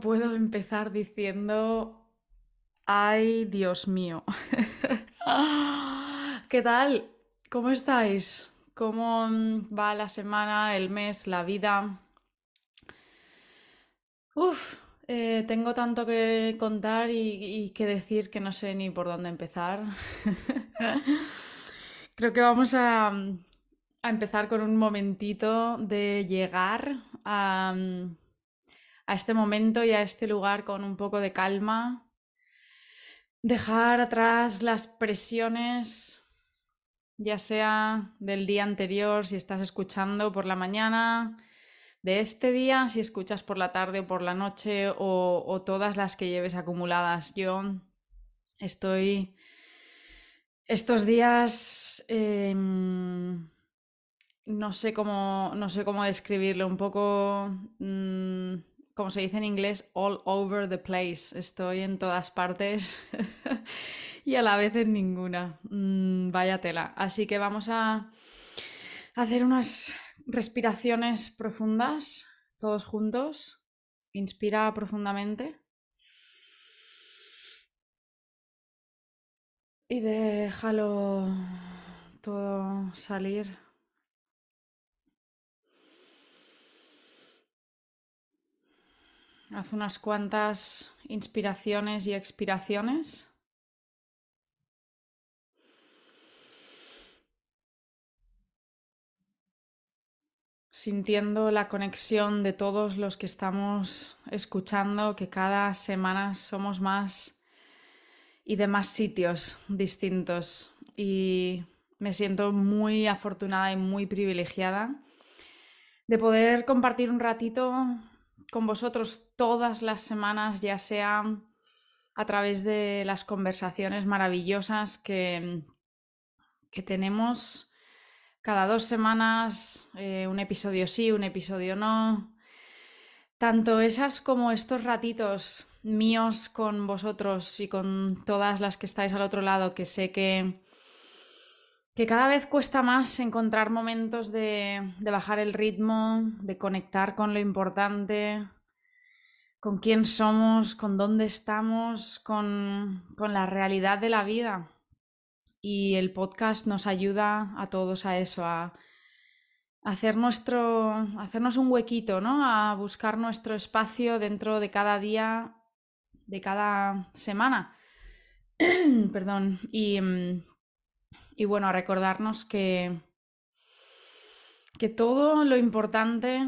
puedo empezar diciendo, ay Dios mío. ¿Qué tal? ¿Cómo estáis? ¿Cómo va la semana, el mes, la vida? Uf, eh, tengo tanto que contar y, que decir que no sé ni por dónde empezar. Creo que vamos a, a, empezar con un momentito de llegar a, a este momento y a este lugar con un poco de calma. Dejar atrás las presiones, ya sea del día anterior, si estás escuchando por la mañana, de este día, si escuchas por la tarde o por la noche, o, todas las que lleves acumuladas. Yo estoy estos días... Em, no sé cómo, no sé cómo describirlo, un poco mm, como se dice en inglés, all over the place. Estoy en todas partes y a la vez en ninguna. Mm, vaya tela. Así que vamos a hacer unas respiraciones profundas, todos juntos. Inspira profundamente. Y déjalo todo salir. Haz unas cuantas inspiraciones y expiraciones. Sintiendo la conexión de todos los que estamos escuchando, que cada semana somos más y de más sitios distintos. Y me siento muy afortunada y muy privilegiada de poder compartir un ratito con vosotros todas las semanas, ya sea a través de las conversaciones maravillosas que, que tenemos cada dos semanas, eh, un episodio sí, un episodio no. Tanto esas como estos ratitos míos con vosotros y con todas las que estáis al otro lado, que sé que, que cada vez cuesta más encontrar momentos de, bajar el ritmo, de conectar con lo importante, con quién somos, con dónde estamos, con, la realidad de la vida. Y el podcast nos ayuda a todos a eso, a, hacer nuestro, hacernos un huequito, ¿no? A buscar nuestro espacio dentro de cada día, de cada semana. Perdón. Y, y, bueno, a recordarnos que, que todo lo importante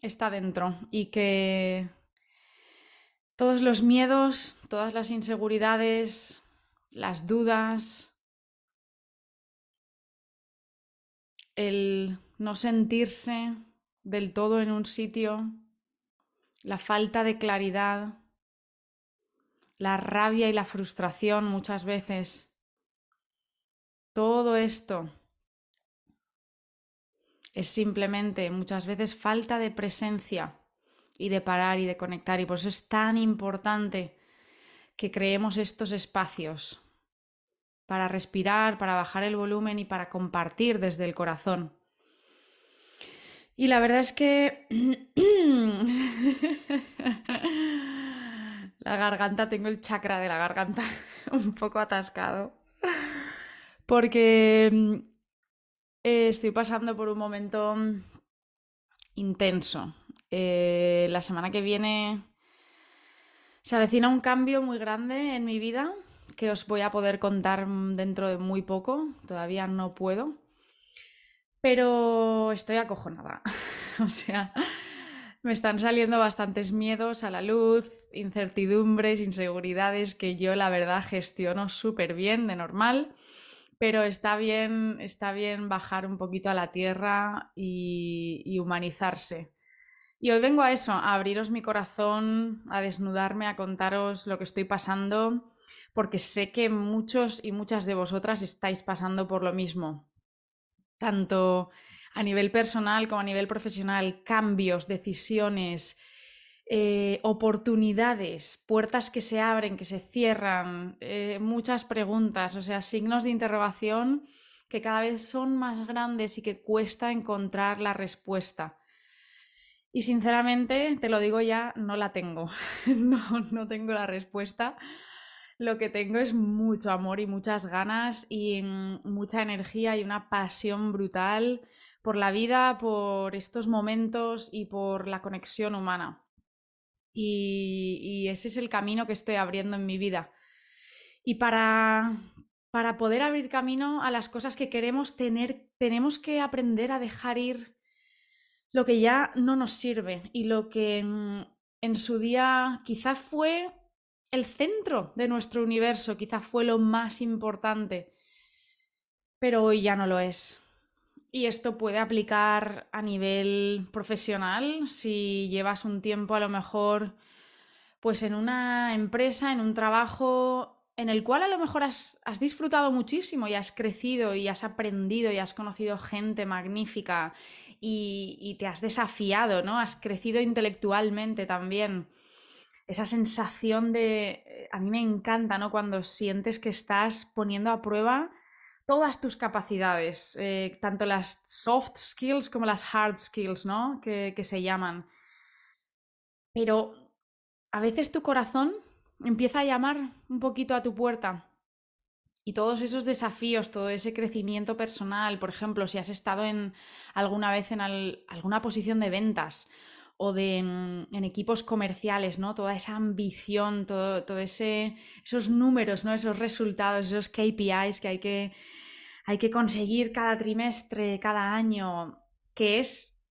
está dentro y que todos los miedos, todas las inseguridades, las dudas, el no sentirse del todo en un sitio, la falta de claridad, la rabia y la frustración muchas veces. Todo esto es simplemente muchas veces falta de presencia y de parar y de conectar. Y por eso es tan importante que creemos estos espacios para respirar, para bajar el volumen y para compartir desde el corazón. Y la verdad es que la garganta, tengo el chakra de la garganta un poco atascado. Porque eh, estoy pasando por un momento intenso. Eh, la semana que viene se avecina un cambio muy grande en mi vida que os voy a poder contar dentro de muy poco. Todavía no puedo. Pero estoy acojonada. o sea, me están saliendo bastantes miedos a la luz, incertidumbres, inseguridades que yo la verdad gestiono súper bien de normal. Pero está bien, está bien bajar un poquito a la tierra y humanizarse. Y hoy vengo a eso, a abriros mi corazón, a desnudarme, a contaros lo que estoy pasando, porque sé que muchos y muchas de vosotras estáis pasando por lo mismo, tanto a nivel personal como a nivel profesional, cambios, decisiones, eh, oportunidades, puertas que se abren, que se cierran, eh, muchas preguntas, o sea, signos de interrogación que cada vez son más grandes y que cuesta encontrar la respuesta. Y sinceramente, te lo digo ya, no la tengo. no, tengo la respuesta. Lo que tengo es mucho amor y muchas ganas y mm, mucha energía y una pasión brutal por la vida, por estos momentos y por la conexión humana. Y, ese es el camino que estoy abriendo en mi vida. Y para, para poder abrir camino a las cosas que queremos tener, tenemos que aprender a dejar ir lo que ya no nos sirve y lo que mm, en su día quizás fue el centro de nuestro universo, quizás fue lo más importante, pero hoy ya no lo es. Y esto puede aplicar a nivel profesional si llevas un tiempo a lo mejor pues en una empresa, en un trabajo en el cual a lo mejor has, disfrutado muchísimo y has crecido y has aprendido y has conocido gente magnífica y, y te has desafiado, ¿no? Has crecido intelectualmente también. Esa sensación de... A mí me encanta, ¿no? Cuando sientes que estás poniendo a prueba todas tus capacidades, eh, tanto las soft skills como las hard skills, ¿no? Que, se llaman. Pero a veces tu corazón empieza a llamar un poquito a tu puerta. Y todos esos desafíos, todo ese crecimiento personal, por ejemplo, si has estado en alguna vez en alguna posición de ventas o de, mm, en equipos comerciales, ¿no? Toda esa ambición, todo, todo ese, esos números, ¿no? Esos resultados, esos KPIs que hay que hay que conseguir cada trimestre, cada año, que es,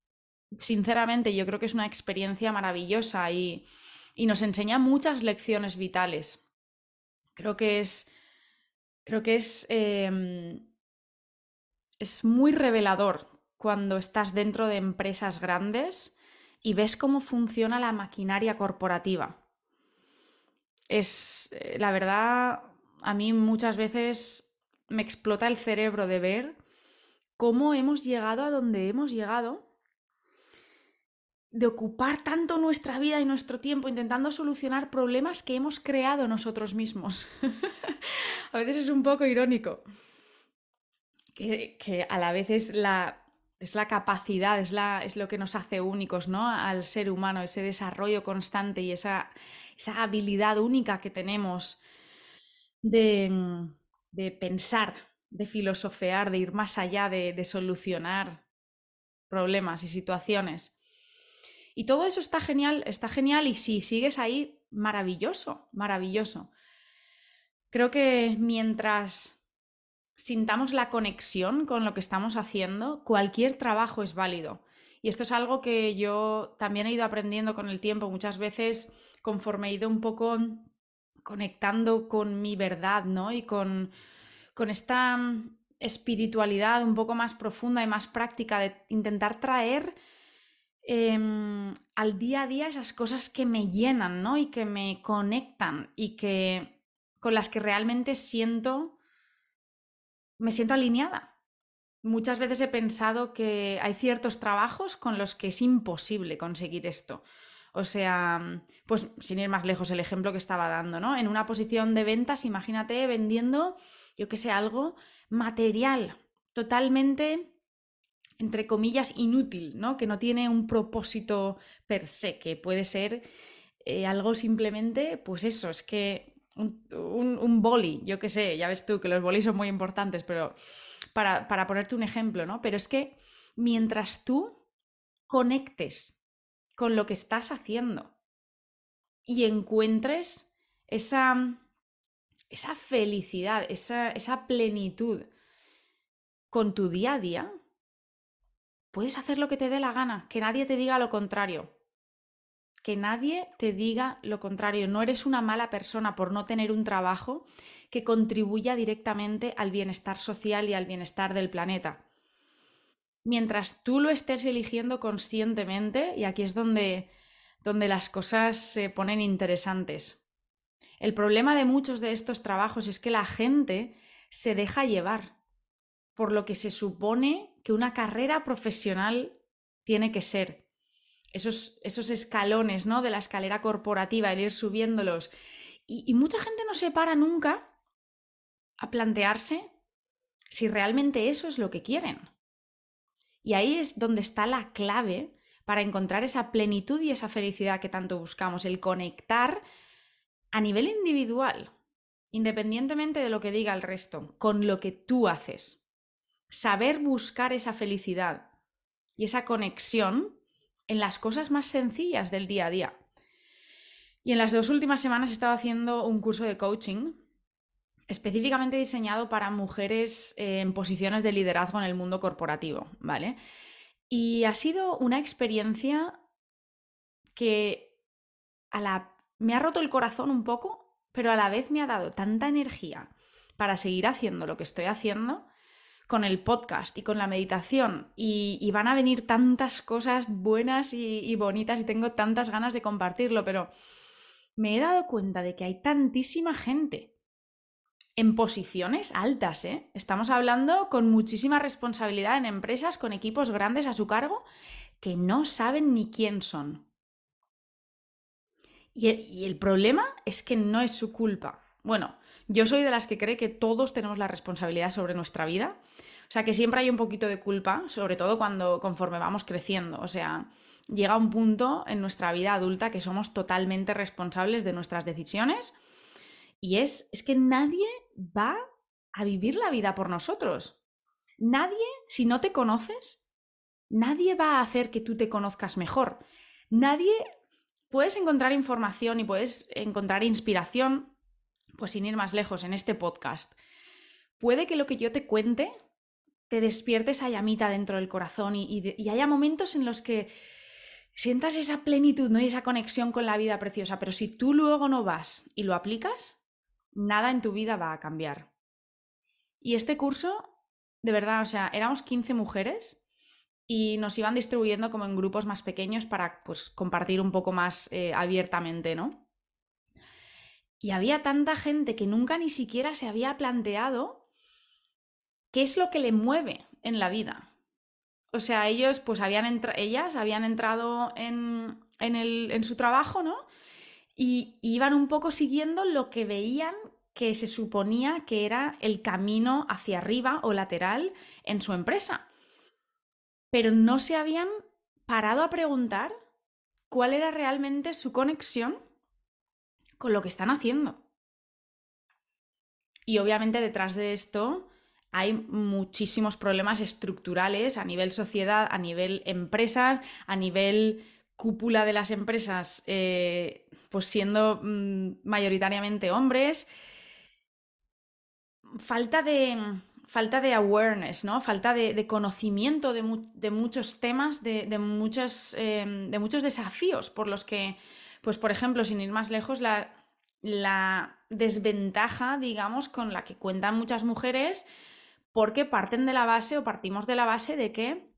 sinceramente, yo creo que es una experiencia maravillosa y, nos enseña muchas lecciones vitales. Creo que es, creo que es, em, es muy revelador cuando estás dentro de empresas grandes y ves cómo funciona la maquinaria corporativa. Es, eh, la verdad, a mí muchas veces me explota el cerebro de ver cómo hemos llegado a donde hemos llegado, de ocupar tanto nuestra vida y nuestro tiempo intentando solucionar problemas que hemos creado nosotros mismos. a veces es un poco irónico, que, a la vez es la, es la capacidad, es, la, es lo que nos hace únicos ¿no? al ser humano, ese desarrollo constante y esa, esa habilidad única que tenemos de de pensar, de filosofear, de ir más allá, de, solucionar problemas y situaciones. Y todo eso está genial, está genial y si sigues ahí, maravilloso, maravilloso. Creo que mientras sintamos la conexión con lo que estamos haciendo, cualquier trabajo es válido. Y esto es algo que yo también he ido aprendiendo con el tiempo. Muchas veces, conforme he ido un poco conectando con mi verdad, ¿no? Y con, con esta mm, espiritualidad un poco más profunda y más práctica de intentar traer em, al día a día esas cosas que me llenan, ¿no? Y que me conectan y que con las que realmente siento, me siento alineada. Muchas veces he pensado que hay ciertos trabajos con los que es imposible conseguir esto. O sea, pues sin ir más lejos, el ejemplo que estaba dando, ¿no? En una posición de ventas, imagínate vendiendo, yo que sé, algo material, totalmente, entre comillas, inútil, ¿no? Que no tiene un propósito per se, que puede ser eh, algo simplemente, pues eso, es que un, boli, yo que sé, ya ves tú que los bolis son muy importantes, pero para, para ponerte un ejemplo, ¿no? Pero es que mientras tú conectes con lo que estás haciendo y encuentres esa, esa felicidad, esa, esa plenitud con tu día a día, puedes hacer lo que te dé la gana, que nadie te diga lo contrario. Que nadie te diga lo contrario. No eres una mala persona por no tener un trabajo que contribuya directamente al bienestar social y al bienestar del planeta mientras tú lo estés eligiendo conscientemente, y aquí es donde, donde las cosas se ponen interesantes. El problema de muchos de estos trabajos es que la gente se deja llevar por lo que se supone que una carrera profesional tiene que ser. Esos, esos escalones ¿no? de la escalera corporativa, el ir subiéndolos. Y, y mucha gente no se para nunca a plantearse si realmente eso es lo que quieren. Y ahí es donde está la clave para encontrar esa plenitud y esa felicidad que tanto buscamos, el conectar a nivel individual, independientemente de lo que diga el resto, con lo que tú haces. Saber buscar esa felicidad y esa conexión en las cosas más sencillas del día a día. Y en las dos últimas semanas he estado haciendo un curso de coaching específicamente diseñado para mujeres eh, en posiciones de liderazgo en el mundo corporativo, ¿vale? Y ha sido una experiencia que a la... me ha roto el corazón un poco, pero a la vez me ha dado tanta energía para seguir haciendo lo que estoy haciendo con el podcast y con la meditación y, van a venir tantas cosas buenas y, bonitas y tengo tantas ganas de compartirlo, pero me he dado cuenta de que hay tantísima gente en posiciones altas, ¿eh? Estamos hablando con muchísima responsabilidad en empresas, con equipos grandes a su cargo, que no saben ni quién son. y el problema es que no es su culpa. Bueno, yo soy de las que cree que todos tenemos la responsabilidad sobre nuestra vida. O sea, que siempre hay un poquito de culpa, sobre todo cuando conforme vamos creciendo. O sea, llega un punto en nuestra vida adulta que somos totalmente responsables de nuestras decisiones. Y es, es que nadie va a vivir la vida por nosotros. Nadie, si no te conoces, nadie va a hacer que tú te conozcas mejor. Nadie puedes encontrar información y puedes encontrar inspiración pues sin ir más lejos, en este podcast, puede que lo que yo te cuente te despierte esa llamita dentro del corazón y, haya momentos en los que sientas esa plenitud ¿no? y esa conexión con la vida preciosa, pero si tú luego no vas y lo aplicas, nada en tu vida va a cambiar. Y este curso, de verdad, o sea, éramos 15 mujeres y nos iban distribuyendo como en grupos más pequeños para pues, compartir un poco más eh, abiertamente, ¿no? Y había tanta gente que nunca ni siquiera se había planteado qué es lo que le mueve en la vida. O sea, ellos, pues habían ellas habían entrado en, en, el, en su trabajo, ¿no? Y, iban un poco siguiendo lo que veían que se suponía que era el camino hacia arriba o lateral en su empresa. Pero no se habían parado a preguntar cuál era realmente su conexión con lo que están haciendo. Y obviamente detrás de esto hay muchísimos problemas estructurales a nivel sociedad, a nivel empresas, a nivel cúpula de las empresas, eh, pues siendo mm, mayoritariamente hombres. Falta de, falta de awareness, ¿no? Falta de, conocimiento de, muchos temas, de, muchos, eh, de muchos desafíos por los que pues por ejemplo, sin ir más lejos, la, desventaja, digamos, con la que cuentan muchas mujeres, porque parten de la base o partimos de la base de que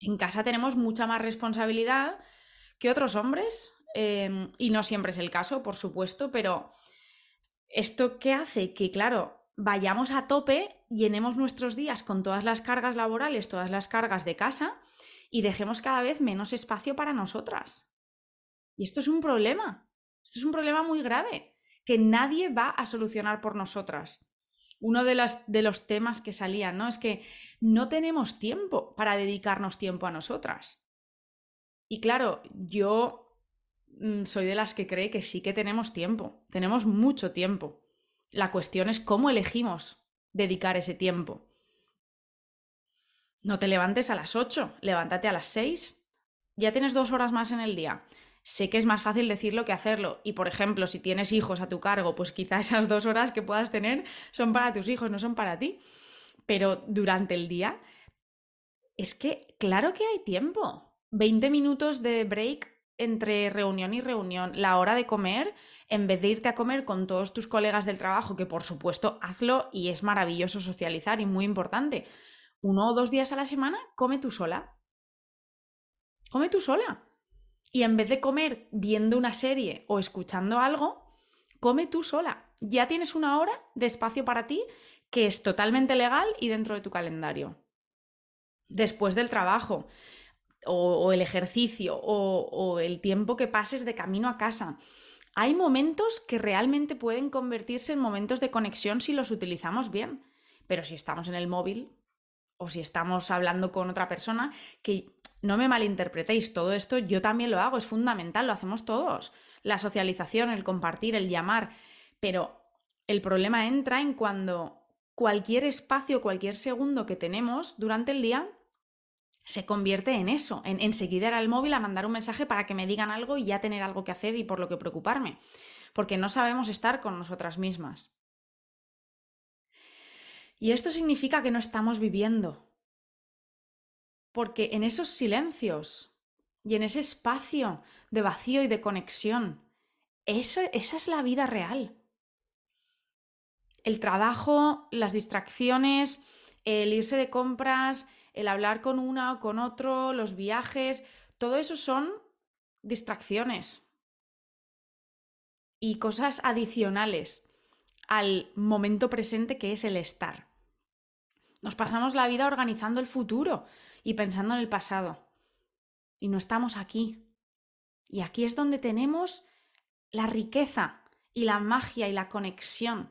en casa tenemos mucha más responsabilidad que otros hombres, em, y no siempre es el caso, por supuesto, pero esto qué hace que, claro, vayamos a tope, llenemos nuestros días con todas las cargas laborales, todas las cargas de casa, y dejemos cada vez menos espacio para nosotras. Y esto es un problema. Esto es un problema muy grave que nadie va a solucionar por nosotras. Uno de, de los temas que salían, ¿no? Es que no tenemos tiempo para dedicarnos tiempo a nosotras. Y claro, yo soy de las que cree que sí que tenemos tiempo, tenemos mucho tiempo. La cuestión es cómo elegimos dedicar ese tiempo. No te levantes a las 8, levántate a las 6. Ya tienes dos horas más en el día sé que es más fácil decirlo que hacerlo. Y por ejemplo, si tienes hijos a tu cargo, pues quizá esas dos horas que puedas tener son para tus hijos, no son para ti. Pero durante el día, es que claro que hay tiempo. 20 minutos de break entre reunión y reunión, la hora de comer, en vez de irte a comer con todos tus colegas del trabajo, que por supuesto hazlo y es maravilloso socializar y muy importante. Uno o dos días a la semana, come tú sola. Come tú sola. Y en vez de comer viendo una serie o escuchando algo, come tú sola. Ya tienes una hora de espacio para ti que es totalmente legal y dentro de tu calendario. Después del trabajo, o, el ejercicio, o, o el tiempo que pases de camino a casa. Hay momentos que realmente pueden convertirse en momentos de conexión si los utilizamos bien. Pero si estamos en el móvil o si estamos hablando con otra persona, que no me malinterpretéis, todo esto yo también lo hago, es fundamental, lo hacemos todos. La socialización, el compartir, el llamar, pero el problema entra en cuando cualquier espacio, cualquier segundo que tenemos durante el día se convierte en eso, en enseguida ir al móvil a mandar un mensaje para que me digan algo y ya tener algo que hacer y por lo que preocuparme, porque no sabemos estar con nosotras mismas. Y esto significa que no estamos viviendo, porque en esos silencios y en ese espacio de vacío y de conexión, eso, esa es la vida real. El trabajo, las distracciones, el irse de compras, el hablar con una o con otro, los viajes, todo eso son distracciones y cosas adicionales al momento presente que es el estar. Nos pasamos la vida organizando el futuro y pensando en el pasado. Y no estamos aquí. Y aquí es donde tenemos la riqueza y la magia y la conexión.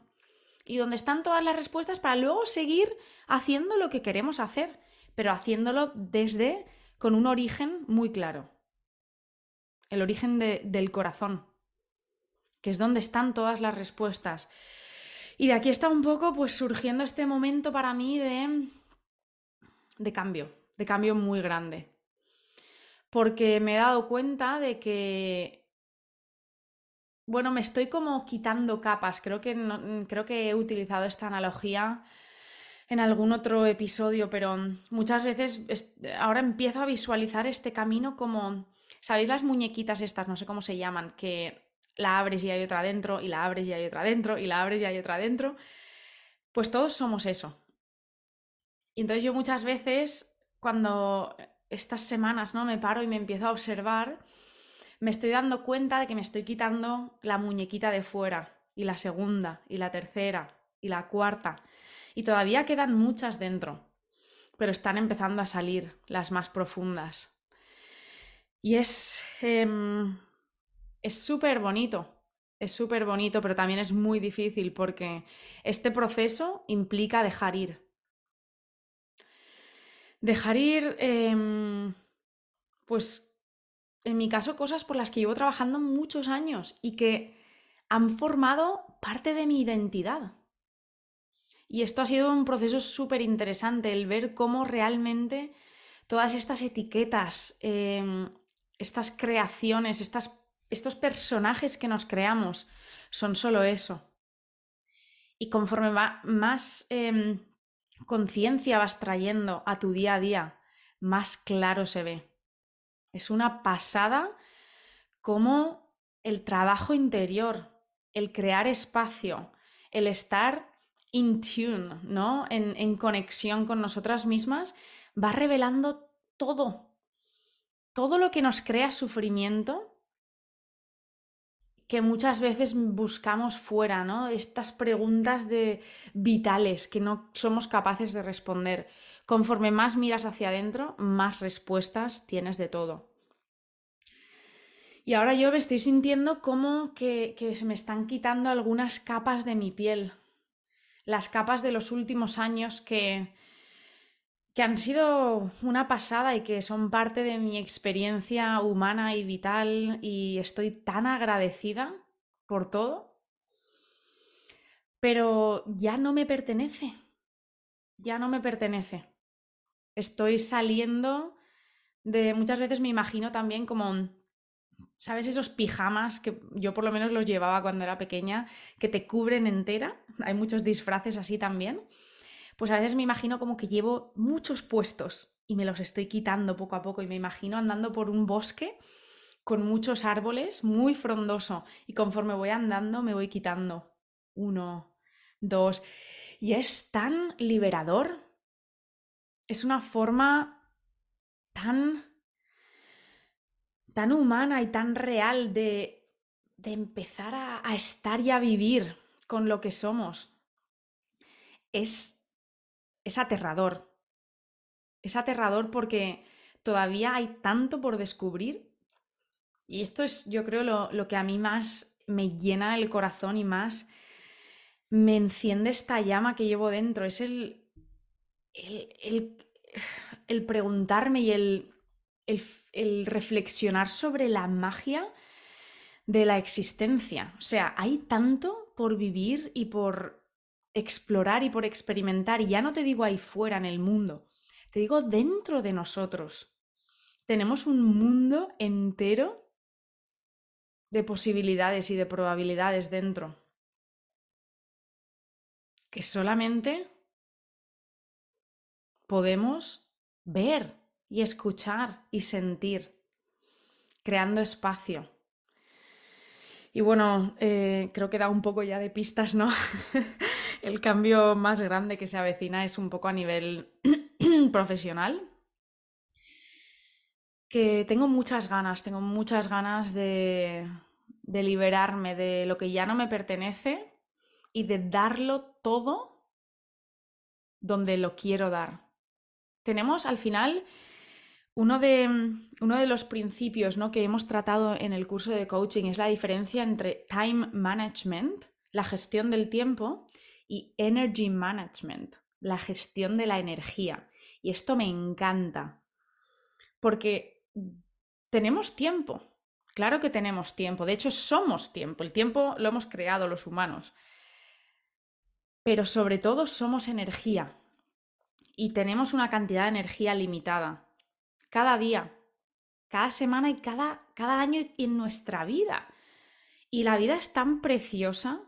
Y donde están todas las respuestas para luego seguir haciendo lo que queremos hacer pero haciéndolo desde con un origen muy claro. El origen del corazón, que es donde están todas las respuestas. Y de aquí está un poco pues surgiendo este momento para mí de, de cambio, de cambio muy grande. Porque me he dado cuenta de que, bueno, me estoy como quitando capas. Creo que, creo que he utilizado esta analogía en algún otro episodio, pero muchas veces ahora empiezo a visualizar este camino como, ¿sabéis las muñequitas estas? No sé cómo se llaman, que la abres y hay otra dentro, y la abres y hay otra dentro, y la abres y hay otra dentro. Pues todos somos eso. Y entonces yo muchas veces, cuando estas semanas no me paro y me empiezo a observar, me estoy dando cuenta de que me estoy quitando la muñequita de fuera, y la segunda, y la tercera, y la cuarta. Y todavía quedan muchas dentro, pero están empezando a salir las más profundas. Y es em, es súper bonito, es súper bonito, pero también es muy difícil porque este proceso implica dejar ir. Dejar ir, em, pues en mi caso, cosas por las que llevo trabajando muchos años y que han formado parte de mi identidad. Y esto ha sido un proceso súper interesante, el ver cómo realmente todas estas etiquetas, em, estas creaciones, estas, estos personajes que nos creamos son solo eso. Y conforme más em, conciencia vas trayendo a tu día a día, más claro se ve. Es una pasada como el trabajo interior, el crear espacio, el estar in tune, ¿no? En, en conexión con nosotras mismas, va revelando todo. Todo lo que nos crea sufrimiento que muchas veces buscamos fuera, ¿no? Estas preguntas de vitales que no somos capaces de responder. Conforme más miras hacia adentro, más respuestas tienes de todo. Y ahora yo me estoy sintiendo como que, que se me están quitando algunas capas de mi piel, las capas de los últimos años que, que han sido una pasada y que son parte de mi experiencia humana y vital y estoy tan agradecida por todo, pero ya no me pertenece, ya no me pertenece. Estoy saliendo de, muchas veces me imagino también como ¿Sabes esos pijamas que yo por lo menos los llevaba cuando era pequeña, que te cubren entera? Hay muchos disfraces así también. Pues a veces me imagino como que llevo muchos puestos y me los estoy quitando poco a poco y me imagino andando por un bosque con muchos árboles, muy frondoso y conforme voy andando me voy quitando uno, dos y es tan liberador. Es una forma tan tan humana y tan real de, de empezar a, a estar y a vivir con lo que somos. Es, es aterrador. Es aterrador porque todavía hay tanto por descubrir. Y esto es, yo creo, lo, lo, que a mí más me llena el corazón y más me enciende esta llama que llevo dentro. Es el, el, el, el preguntarme y el el, reflexionar sobre la magia de la existencia. O sea, hay tanto por vivir y por explorar y por experimentar. Y ya no te digo ahí fuera en el mundo, te digo dentro de nosotros. Tenemos un mundo entero de posibilidades y de probabilidades dentro. Que solamente podemos ver y escuchar y sentir, creando espacio. Y bueno, eh, creo que da un poco ya de pistas, ¿no? El cambio más grande que se avecina es un poco a nivel profesional. Que tengo muchas ganas, tengo muchas ganas de, de liberarme de lo que ya no me pertenece y de darlo todo donde lo quiero dar. Tenemos al final uno de, mm, uno de, los principios ¿no? que hemos tratado en el curso de coaching es la diferencia entre time management, la gestión del tiempo, y energy management, la gestión de la energía. Y esto me encanta, porque tenemos tiempo, claro que tenemos tiempo, de hecho somos tiempo, el tiempo lo hemos creado los humanos, pero sobre todo somos energía y tenemos una cantidad de energía limitada cada día, cada semana y cada, cada año en nuestra vida. Y la vida es tan preciosa.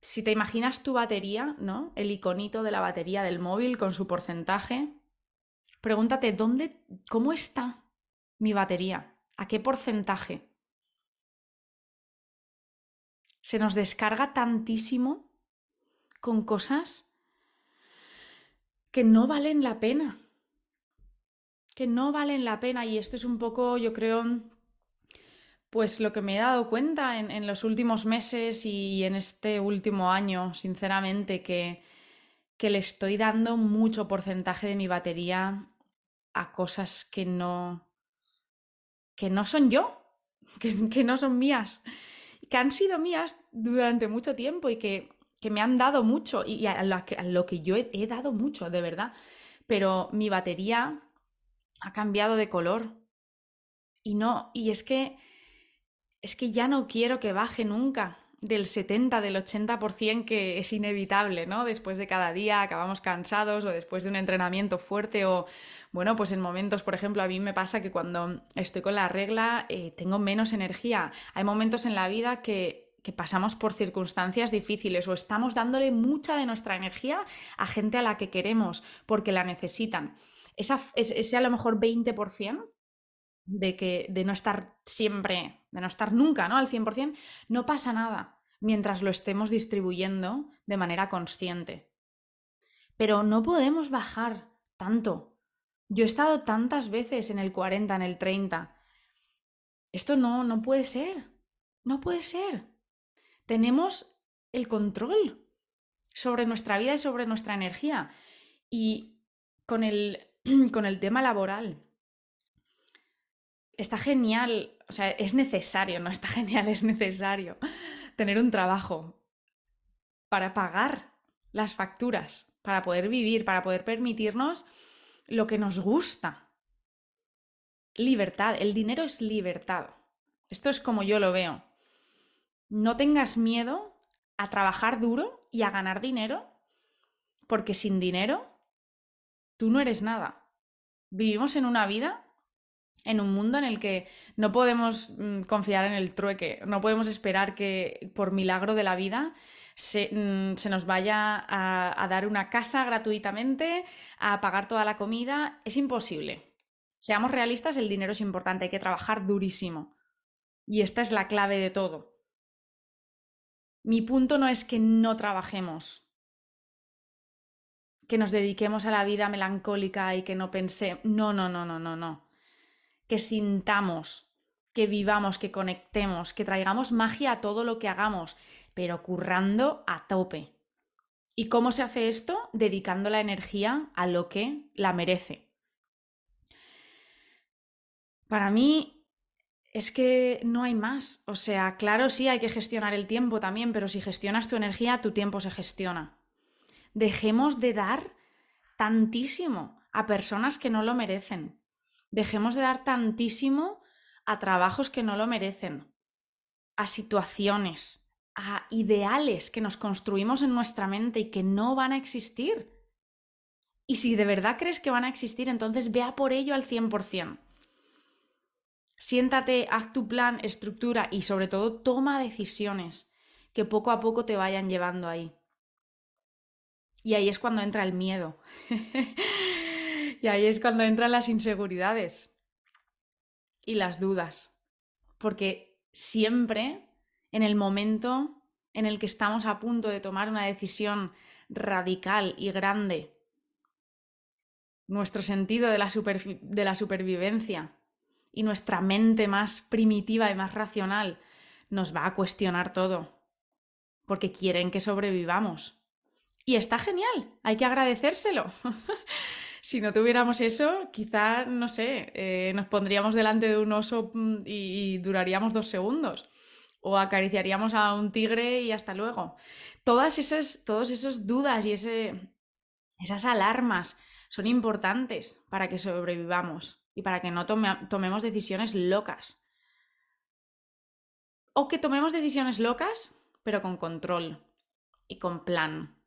Si te imaginas tu batería, ¿no? El iconito de la batería del móvil con su porcentaje. Pregúntate, ¿dónde, cómo está mi batería? ¿A qué porcentaje? Se nos descarga tantísimo con cosas que no valen la pena que no valen la pena y esto es un poco, yo creo, pues lo que me he dado cuenta en, los últimos meses y en este último año, sinceramente, que, que le estoy dando mucho porcentaje de mi batería a cosas que no, que no son yo, que, no son mías, que han sido mías durante mucho tiempo y que, que me han dado mucho y a lo que, a lo que yo he dado mucho, de verdad. Pero mi batería ha cambiado de color. Y no, y es que es que ya no quiero que baje nunca del 70, del 80% que es inevitable, ¿no? Después de cada día acabamos cansados o después de un entrenamiento fuerte o, bueno, pues en momentos, por ejemplo, a mí me pasa que cuando estoy con la regla eh, tengo menos energía. Hay momentos en la vida que, que pasamos por circunstancias difíciles o estamos dándole mucha de nuestra energía a gente a la que queremos porque la necesitan esa, ese a lo mejor 20% de, que, de no estar siempre, de no estar nunca ¿no? al 100%, no pasa nada mientras lo estemos distribuyendo de manera consciente. Pero no podemos bajar tanto. Yo he estado tantas veces en el 40, en el 30. Esto no, no puede ser. No puede ser. Tenemos el control sobre nuestra vida y sobre nuestra energía. Y con el con el tema laboral. Está genial, o sea, es necesario, no está genial, es necesario tener un trabajo para pagar las facturas, para poder vivir, para poder permitirnos lo que nos gusta. Libertad, el dinero es libertad. Esto es como yo lo veo. No tengas miedo a trabajar duro y a ganar dinero, porque sin dinero tú no eres nada. Vivimos en una vida, en un mundo en el que no podemos mm, confiar en el trueque, no podemos esperar que por milagro de la vida se, mm, nos vaya a, a dar una casa gratuitamente, a pagar toda la comida. Es imposible. Seamos realistas, el dinero es importante, hay que trabajar durísimo. Y esta es la clave de todo. Mi punto no es que no trabajemos, que nos dediquemos a la vida melancólica y que no pensemos. No, no, no, no, no, no. Que sintamos, que vivamos, que conectemos, que traigamos magia a todo lo que hagamos, pero currando a tope. ¿Y cómo se hace esto? Dedicando la energía a lo que la merece. Para mí es que no hay más. O sea, claro, sí hay que gestionar el tiempo también, pero si gestionas tu energía, tu tiempo se gestiona dejemos de dar tantísimo a personas que no lo merecen. Dejemos de dar tantísimo a trabajos que no lo merecen, a situaciones, a ideales que nos construimos en nuestra mente y que no van a existir. Y si de verdad crees que van a existir, entonces vea por ello al 100%. Siéntate, haz tu plan, estructura y sobre todo toma decisiones que poco a poco te vayan llevando ahí. Y ahí es cuando entra el miedo. y ahí es cuando entran las inseguridades y las dudas. Porque siempre en el momento en el que estamos a punto de tomar una decisión radical y grande, nuestro sentido de la, de la supervivencia y nuestra mente más primitiva y más racional nos va a cuestionar todo, porque quieren que sobrevivamos. Y está genial, hay que agradecérselo. si no tuviéramos eso, quizá, no sé, eh, nos pondríamos delante de un oso mm, y, duraríamos dos segundos. O acariciaríamos a un tigre y hasta luego. Todas esas, dudas y ese, esas alarmas son importantes para que sobrevivamos y para que no tomemos decisiones locas. O que tomemos decisiones locas, pero con control y con plan.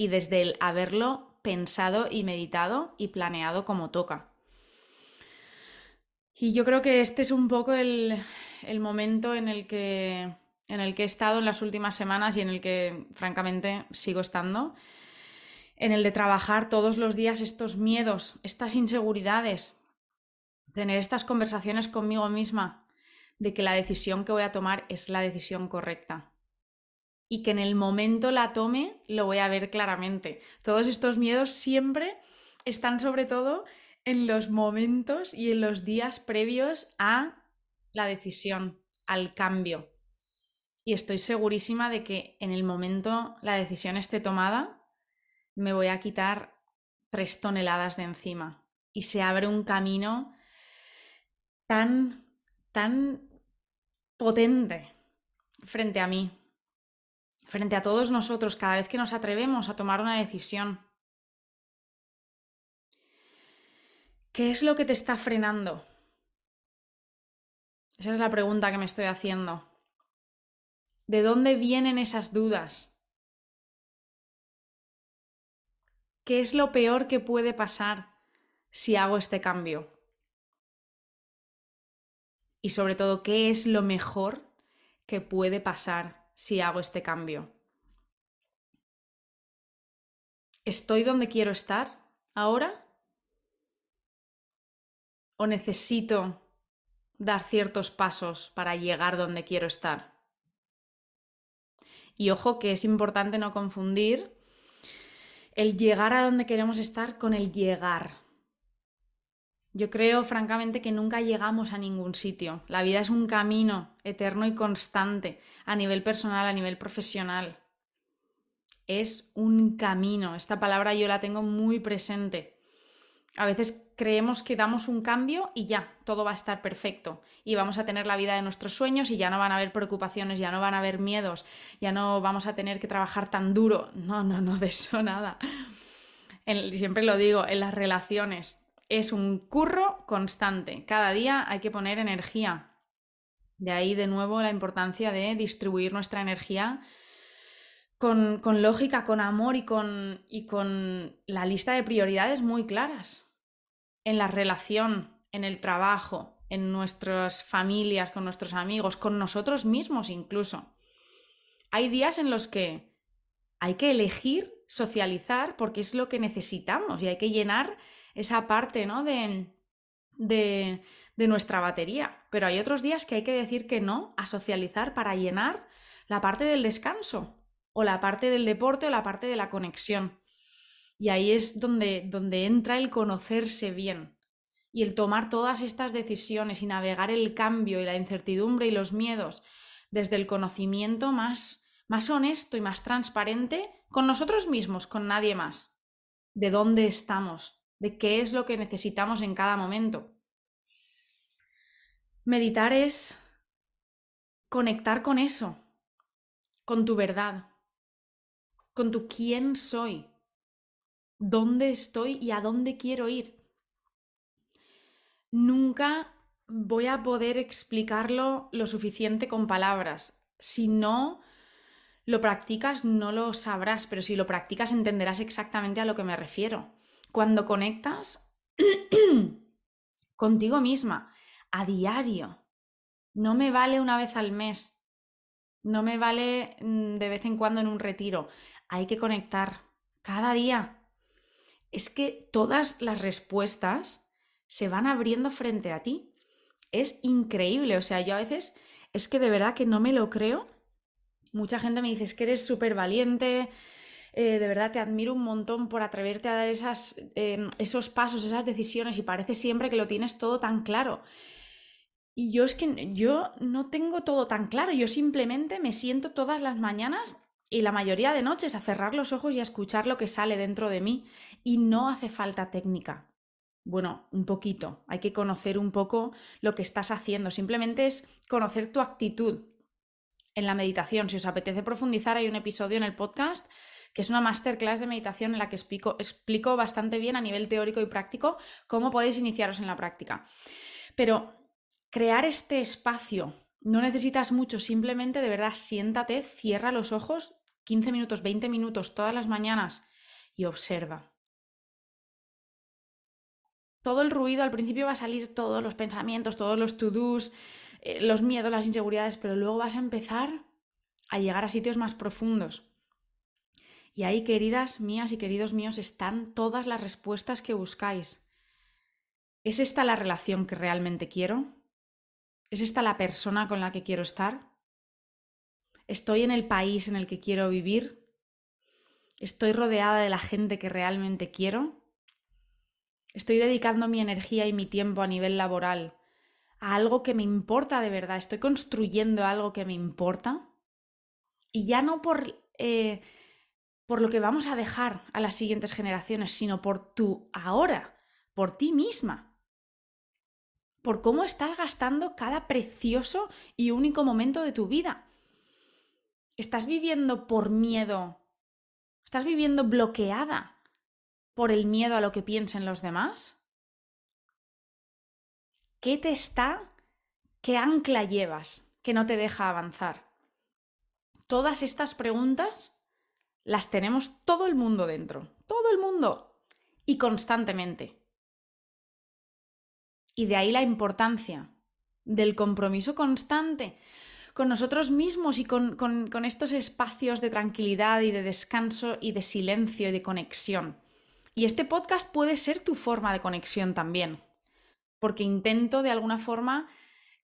Y desde el haberlo pensado y meditado y planeado como toca. Y yo creo que este es un poco el, el momento en el, que, en el que he estado en las últimas semanas y en el que francamente sigo estando en el de trabajar todos los días estos miedos, estas inseguridades, tener estas conversaciones conmigo misma de que la decisión que voy a tomar es la decisión correcta. Y que en el momento la tome lo voy a ver claramente. Todos estos miedos siempre están sobre todo en los momentos y en los días previos a la decisión, al cambio. Y estoy segurísima de que en el momento la decisión esté tomada, me voy a quitar tres toneladas de encima y se abre un camino tan, tan potente frente a mí, frente a todos nosotros, cada vez que nos atrevemos a tomar una decisión. ¿Qué es lo que te está frenando? Esa es la pregunta que me estoy haciendo. ¿De dónde vienen esas dudas? ¿Qué es lo peor que puede pasar si hago este cambio? Y sobre todo, ¿qué es lo mejor que puede pasar si hago este cambio? ¿Estoy donde quiero estar ahora? ¿O necesito dar ciertos pasos para llegar donde quiero estar? Y ojo que es importante no confundir el llegar a donde queremos estar con el llegar. Yo creo, francamente, que nunca llegamos a ningún sitio. La vida es un camino eterno y constante a nivel personal, a nivel profesional. Es un camino. Esta palabra yo la tengo muy presente. A veces creemos que damos un cambio y ya, todo va a estar perfecto. Y vamos a tener la vida de nuestros sueños y ya no van a haber preocupaciones, ya no van a haber miedos, ya no vamos a tener que trabajar tan duro. No, no, no, de eso nada. siempre lo digo, en las relaciones es un curro constante. Cada día hay que poner energía. De ahí de nuevo la importancia de distribuir nuestra energía con, lógica, con amor y con, y con la lista de prioridades muy claras. En la relación, en el trabajo, en nuestras familias, con nuestros amigos, con nosotros mismos incluso. Hay días en los que hay que elegir socializar porque es lo que necesitamos y hay que llenar esa parte ¿no? de, de, nuestra batería. Pero hay otros días que hay que decir que no a socializar para llenar la parte del descanso o la parte del deporte o la parte de la conexión. Y ahí es donde, donde entra el conocerse bien y el tomar todas estas decisiones y navegar el cambio y la incertidumbre y los miedos desde el conocimiento más, más honesto y más transparente con nosotros mismos, con nadie más. De dónde estamos, de qué es lo que necesitamos en cada momento. Meditar es conectar con eso, con tu verdad, con tu quién soy, dónde estoy y a dónde quiero ir. nunca voy a poder explicarlo lo suficiente con palabras. Si no lo practicas, no lo sabrás, pero si lo practicas entenderás exactamente a lo que me refiero. Cuando conectas contigo misma a diario, no me vale una vez al mes, no me vale mm, de vez en cuando en un retiro, hay que conectar cada día. Es que todas las respuestas se van abriendo frente a ti. Es increíble, o sea, yo a veces es que de verdad que no me lo creo. Mucha gente me dice, es que eres súper valiente, eh, de verdad te admiro un montón por atreverte a dar esas, em, esos pasos, esas decisiones y parece siempre que lo tienes todo tan claro. Y yo es que yo no tengo todo tan claro, yo simplemente me siento todas las mañanas y la mayoría de noches a cerrar los ojos y a escuchar lo que sale dentro de mí y no hace falta técnica. Bueno, un poquito, hay que conocer un poco lo que estás haciendo, simplemente es conocer tu actitud en la meditación. Si os apetece profundizar, hay un episodio en el podcast que es una masterclass de meditación en la que explico, explico bastante bien a nivel teórico y práctico cómo podéis iniciaros en la práctica. Pero crear este espacio, no necesitas mucho, simplemente de verdad siéntate, cierra los ojos 15 minutos, 20 minutos todas las mañanas y observa. Todo el ruido al principio va a salir, todos los pensamientos, todos los to-dos, eh, los miedos, las inseguridades, pero luego vas a empezar a llegar a sitios más profundos. Y ahí, queridas mías y queridos míos, están todas las respuestas que buscáis. ¿Es esta la relación que realmente quiero? ¿Es esta la persona con la que quiero estar? ¿Estoy en el país en el que quiero vivir? ¿Estoy rodeada de la gente que realmente quiero? ¿Estoy dedicando mi energía y mi tiempo a nivel laboral a algo que me importa de verdad? ¿Estoy construyendo algo que me importa? Y ya no por eh, por lo que vamos a dejar a las siguientes generaciones, sino por tu ahora, por ti misma. Por cómo estás gastando cada precioso y único momento de tu vida. ¿Estás viviendo por miedo? ¿Estás viviendo bloqueada por el miedo a lo que piensen los demás? ¿Qué te está, qué ancla llevas que no te deja avanzar? Todas estas preguntas las tenemos todo el mundo dentro, todo el mundo, y constantemente. Y de ahí la importancia del compromiso constante con nosotros mismos y con, con, estos espacios de tranquilidad y de descanso y de silencio y de conexión. Y este podcast puede ser tu forma de conexión también, porque intento de alguna forma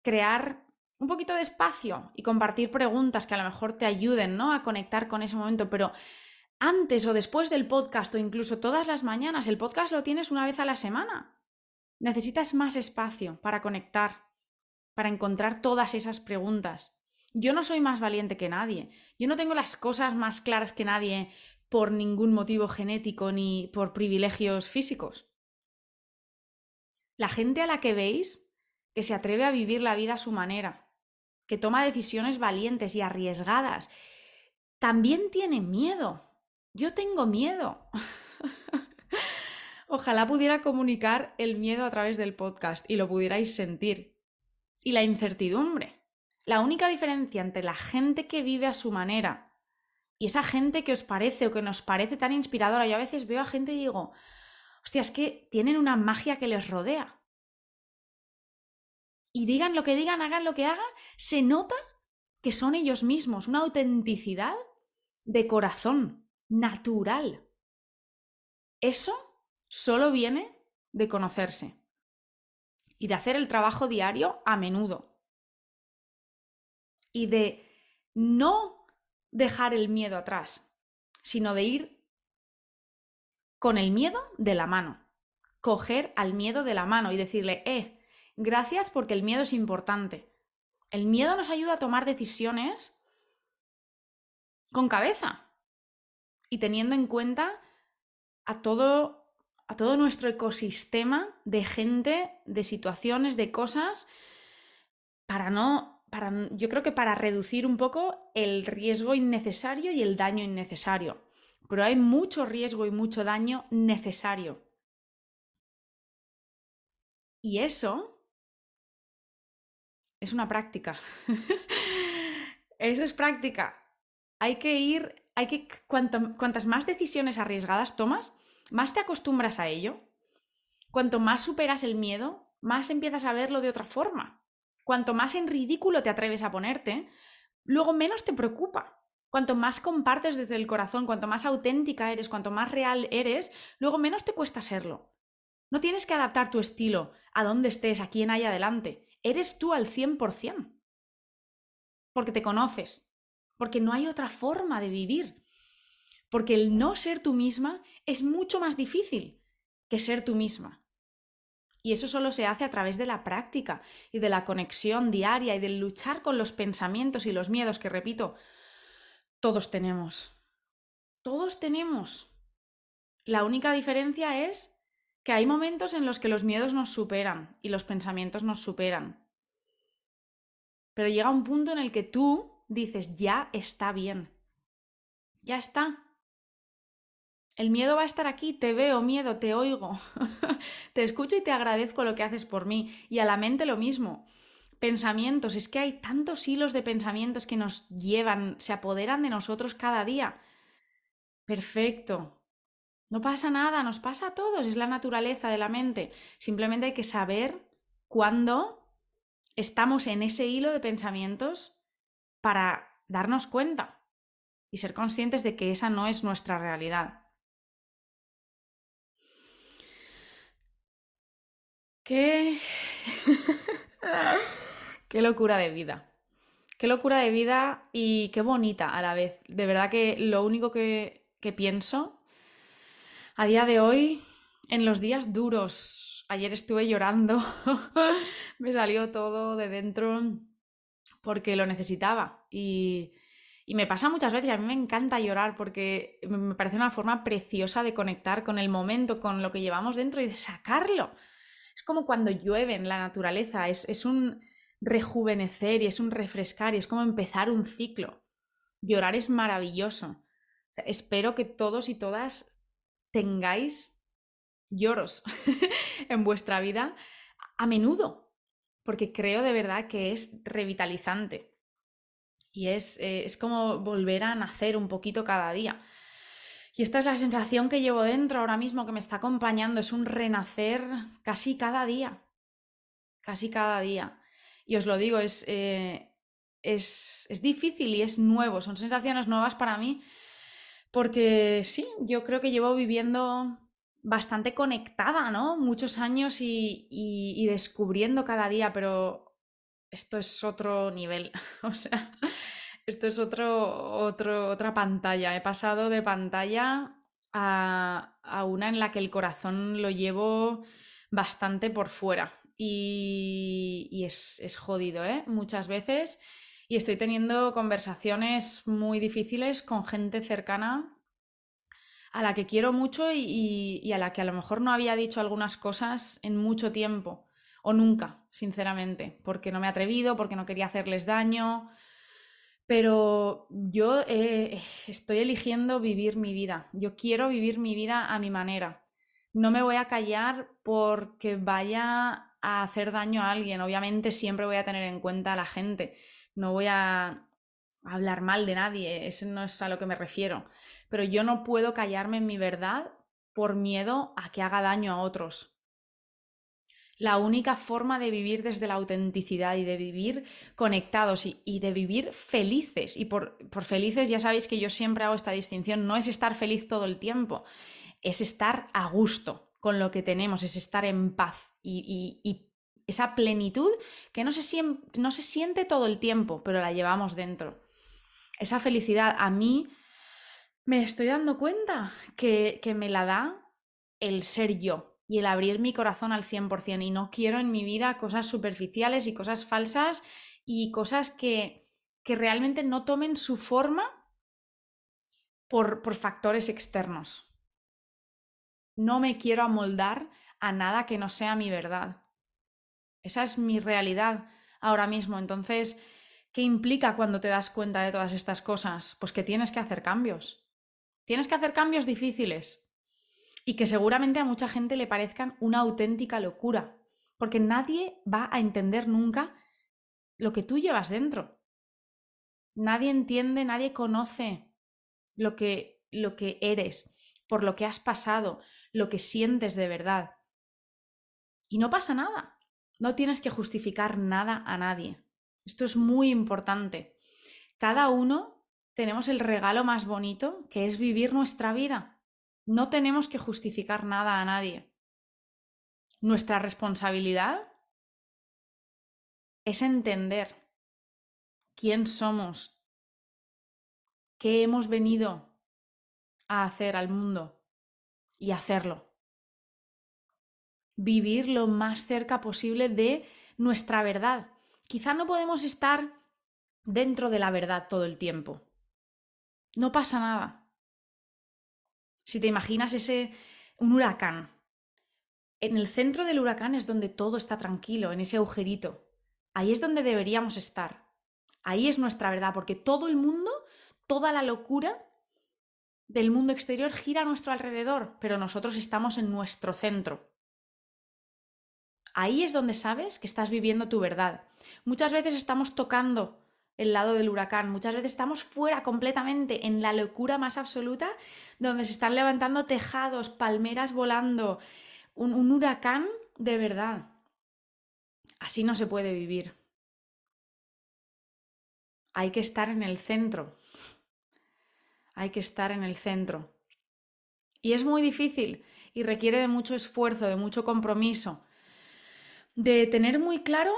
crear un poquito de espacio y compartir preguntas que a lo mejor te ayuden ¿no? a conectar con ese momento, pero antes o después del podcast o incluso todas las mañanas, el podcast lo tienes una vez a la semana. Necesitas más espacio para conectar, para encontrar todas esas preguntas. Yo no soy más valiente que nadie, yo no tengo las cosas más claras que nadie por ningún motivo genético ni por privilegios físicos. La gente a la que veis que se atreve a vivir la vida a su manera, que toma decisiones valientes y arriesgadas, también tiene miedo. Yo tengo miedo. Ojalá pudiera comunicar el miedo a través del podcast y lo pudierais sentir. Y la incertidumbre. La única diferencia entre la gente que vive a su manera y esa gente que os parece o que nos parece tan inspiradora, yo a veces veo a gente y digo, hostia, es que tienen una magia que les rodea y digan lo que digan, hagan lo que hagan, se nota que son ellos mismos, una autenticidad de corazón, natural. Eso solo viene de conocerse y de hacer el trabajo diario a menudo. Y de no dejar el miedo atrás, sino de ir con el miedo de la mano. Coger al miedo de la mano y decirle, eh, Gracias porque el miedo es importante. El miedo nos ayuda a tomar decisiones con cabeza y teniendo en cuenta a todo, a todo nuestro ecosistema de gente, de situaciones, de cosas, para no, para, yo creo que para reducir un poco el riesgo innecesario y el daño innecesario. Pero hay mucho riesgo y mucho daño necesario. Y eso es una práctica. eso es práctica. Hay que ir, hay que, cuantas más decisiones arriesgadas tomas, más te acostumbras a ello. Cuanto más superas el miedo, más empiezas a verlo de otra forma. Cuanto más en ridículo te atreves a ponerte, luego menos te preocupa. Cuanto más compartes desde el corazón, cuanto más auténtica eres, cuanto más real eres, luego menos te cuesta serlo. No tienes que adaptar tu estilo a donde estés, a quién hay adelante. Eres tú al 100%. Porque te conoces. Porque no hay otra forma de vivir. Porque el no ser tú misma es mucho más difícil que ser tú misma. Y eso solo se hace a través de la práctica y de la conexión diaria y del luchar con los pensamientos y los miedos que, repito, todos tenemos. Todos tenemos. La única diferencia es que hay momentos en los que los miedos nos superan y los pensamientos nos superan. Pero llega un punto en el que tú dices, ya está bien. Ya está. El miedo va a estar aquí, te veo, miedo, te oigo, te escucho y te agradezco lo que haces por mí. Y a la mente lo mismo. Pensamientos, es que hay tantos hilos de pensamientos que nos llevan, se apoderan de nosotros cada día. Perfecto. No pasa nada, nos pasa a todos, es la naturaleza de la mente. Simplemente hay que saber cuándo estamos en ese hilo de pensamientos para darnos cuenta y ser conscientes de que esa no es nuestra realidad. Qué... locura de vida. Qué locura de vida y qué bonita a la vez. De verdad que lo único que, que pienso a día de hoy, en los días duros, ayer estuve llorando, me salió todo de dentro porque lo necesitaba. Y, y me pasa muchas veces, a mí me encanta llorar porque me parece una forma preciosa de conectar con el momento, con lo que llevamos dentro y de sacarlo. Es como cuando llueve en la naturaleza, es, un rejuvenecer y es un refrescar y es como empezar un ciclo. Llorar es maravilloso. espero que todos y todas tengáis lloros en vuestra vida a menudo, porque creo de verdad que es revitalizante y es, eh, es como volver a nacer un poquito cada día. Y esta es la sensación que llevo dentro ahora mismo, que me está acompañando. Es un renacer casi cada día. Casi cada día. Y os lo digo, es, eh, es, es difícil y es nuevo. Son sensaciones nuevas para mí. Porque sí, yo creo que llevo viviendo bastante conectada, ¿no? Muchos años y, descubriendo cada día, pero esto es otro nivel. o sea, esto es otro, otro, otra pantalla. He pasado de pantalla a, una en la que el corazón lo llevo bastante por fuera. Y, y es, es, jodido, ¿eh? Muchas veces. Y estoy teniendo conversaciones muy difíciles con gente cercana a la que quiero mucho y, a la que a lo mejor no había dicho algunas cosas en mucho tiempo. O nunca, sinceramente. Porque no me he atrevido, porque no quería hacerles daño pero yo eh, estoy eligiendo vivir mi vida. Yo quiero vivir mi vida a mi manera. No me voy a callar porque vaya a hacer daño a alguien. Obviamente siempre voy a tener en cuenta a la gente. No voy a hablar mal de nadie. Eso no es a lo que me refiero. Pero yo no puedo callarme en mi verdad por miedo a que haga daño a otros la única forma de vivir desde la autenticidad y de vivir conectados y, de vivir felices. Y por, felices ya sabéis que yo siempre hago esta distinción, no es estar feliz todo el tiempo, es estar a gusto con lo que tenemos, es estar en paz y esa plenitud que no se, siente todo el tiempo, pero la llevamos dentro. Esa felicidad a mí me estoy dando cuenta que, que me la da el ser yo, y el abrir mi corazón al 100%. Y no quiero en mi vida cosas superficiales y cosas falsas y cosas que, que realmente no tomen su forma por, por factores externos. No me quiero amoldar a nada que no sea mi verdad. Esa es mi realidad ahora mismo. Entonces, ¿qué implica cuando te das cuenta de todas estas cosas? Pues que tienes que hacer cambios. Tienes que hacer cambios difíciles, y que seguramente a mucha gente le parezcan una auténtica locura. porque nadie va a entender nunca lo que tú llevas dentro. Nadie entiende, nadie conoce lo que, lo que eres, por lo que has pasado, lo que sientes de verdad. Y no pasa nada. No tienes que justificar nada a nadie. Esto es muy importante. Cada uno tenemos el regalo más bonito, que es vivir nuestra vida. No tenemos que justificar nada a nadie. Nuestra responsabilidad es entender quién somos, qué hemos venido a hacer al mundo y hacerlo. Vivir lo más cerca posible de nuestra verdad. Quizá no podemos estar dentro de la verdad todo el tiempo. No pasa nada. Si te imaginas ese un huracán, en el centro del huracán es donde todo está tranquilo, en ese agujerito. Ahí es donde deberíamos estar. Ahí es nuestra verdad, porque todo el mundo, toda la locura del mundo exterior gira a nuestro alrededor, pero nosotros estamos en nuestro centro. Ahí es donde sabes que estás viviendo tu verdad. Muchas veces estamos tocando el lado del huracán, muchas veces estamos fuera completamente, en la locura más absoluta, donde se están levantando tejados, palmeras volando, un, un huracán de verdad. Así no se puede vivir. Hay que estar en el centro hay que estar en el centro. Y es muy difícil y requiere de mucho esfuerzo, de mucho compromiso, de tener muy claro